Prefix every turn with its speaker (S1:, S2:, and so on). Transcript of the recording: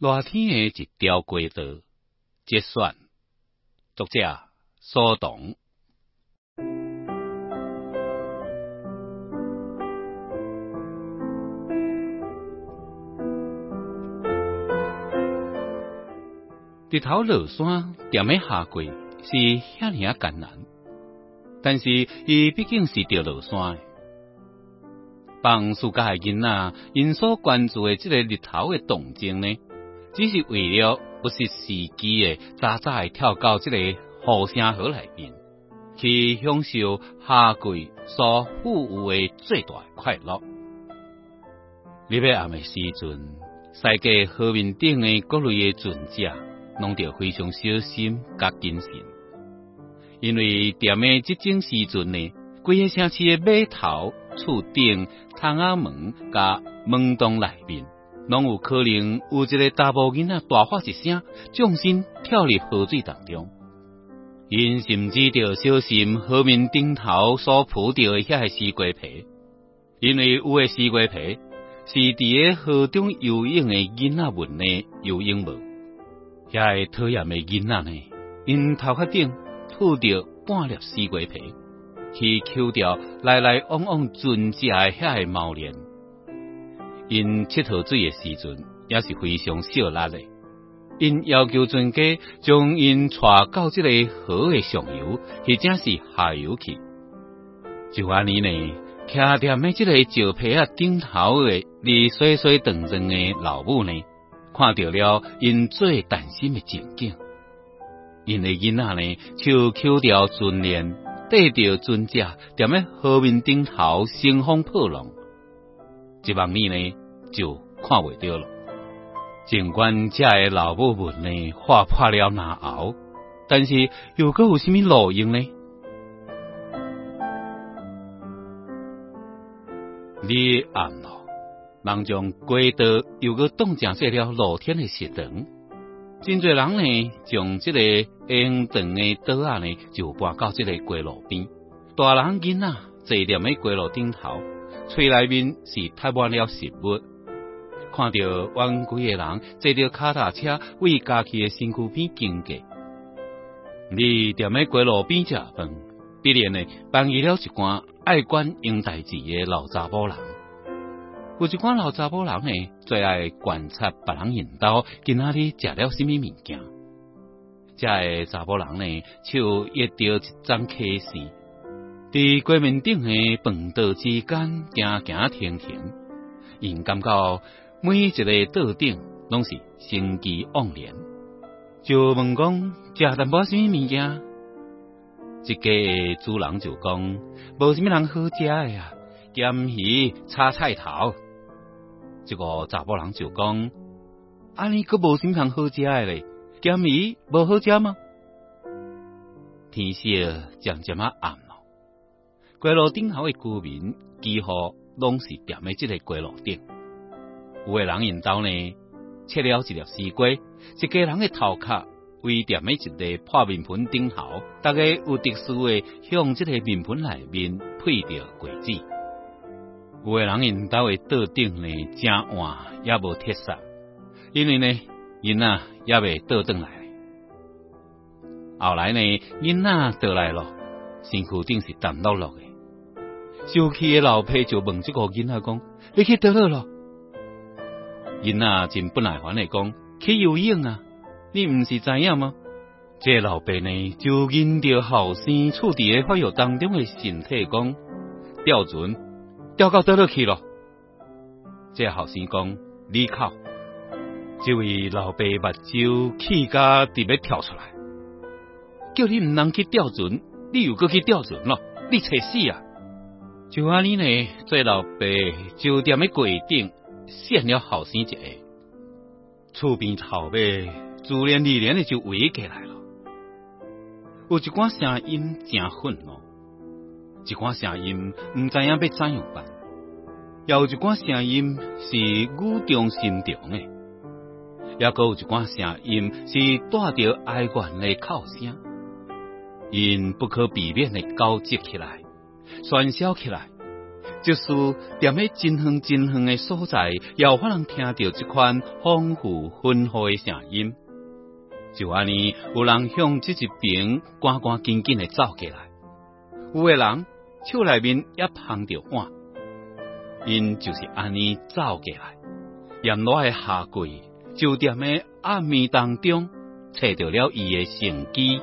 S1: 热天的一条街道，节选，作者苏童。日头落山，踮喺下跪是遐尼啊艰难，但是伊毕竟是着落山。放暑假囡仔，因所关注的即个日头的动静呢，只是为了不失时机嘅早早嘅跳到即个雨声河内边，去享受夏季所赋予嘅最大快乐。日要暗嘅时阵，世界河面顶嘅各类嘅船只。拢着非常小心甲谨慎，因为踮诶即种时阵呢，规个城市诶码头、厝顶、窗仔门、甲门洞内面，拢有可能有一个查甫囡仔大喊一声，纵身跳入河水当中。因甚至着小心河面顶头所铺着诶遐个西瓜皮，因为有诶西瓜皮是伫诶河中游泳诶囡仔们诶游泳帽。遐个讨厌的囡仔呢，因头壳顶吐着半粒西瓜皮，去抽掉来来往往船只的遐个毛链。因佚佗水诶时阵，也是非常少力诶。因要求船家将因带到这个河诶上游，或者是下游去。就安尼呢，徛踮喺这个石皮啊顶头诶，离细细长长诶老母呢。看到了因最担心诶情景，因诶囡仔呢，就扣掉船链，缀着船只，踮喺河面顶头乘风破浪，一望呢呢就看袂到了。尽管这的老母们呢划破了难熬，但是又搁有甚物路用呢？你暗了。人将街道又个当成做了露天的食堂，真侪人呢，将这个烟长的桌啊呢，就搬到这个街路边。大人囡仔坐踮喺街路顶头，嘴内面是塞满了食物。看到弯规的人坐着脚踏车为家己的身躯边经过，你踮喺街路边食饭，必然呢，扮演了一寡爱管应代志的老查甫人。有一寡老查甫人呢，最爱观察别人引导，今仔日食了什么物件。这个查甫人呢，就约着一张 K 视，伫街面顶的饭道之间行行停停，因感觉每一个桌顶拢是生机盎然，就问讲食淡薄什么物件？一个主人就讲，无什么人好食的呀，咸鱼炒菜头。这个查甫人就讲：“安尼佫无甚通好食诶咧，咸鱼无好食吗？”天色渐渐啊暗了，街路顶头诶居民几乎拢是踮喺即个街路顶。有诶人引导呢，切了一粒西瓜，一家人诶头壳为踮喺一个破面盆顶头，大家有特殊诶向即个面盆内面配着果子。有个人因兜诶桌顶呢，正暗也无铁砂，因为呢，因仔也未倒转来。后来呢，因仔倒来咯，身躯顶是淡落落诶。小气诶老皮就问这个囡仔讲：“你去倒落咯？”囡仔真不耐烦诶讲：“去游泳啊！你毋是知影吗？”这老爸呢，就因着后生处伫诶发育当中诶身体讲：“标准。”掉到倒落去了，这后生讲你靠，这位老爸目睭气甲直要跳出来，叫你唔能去钓船，你又搁去钓船咯，你找死啊！就安尼呢，这老爸就踮诶柜顶，扇了后生一下，厝边头尾自然而然的就围起来了，有一寡声音真愤怒。一寡声音唔知影要怎样办，有一寡声音是语重心长的，也个有一寡声音是带着哀怨的哭声，因不可避免的交织起来，喧嚣起来，就是踮喺真远真远嘅所在，也有可能听到这款丰富欢呼嘅声音。就安尼，有人向这一边赶赶紧紧诶走过来，有诶人手内面也捧着碗，因就是安尼走过来，沿路嘅下跪，就踮喺暗暝当中，找到了伊嘅成机。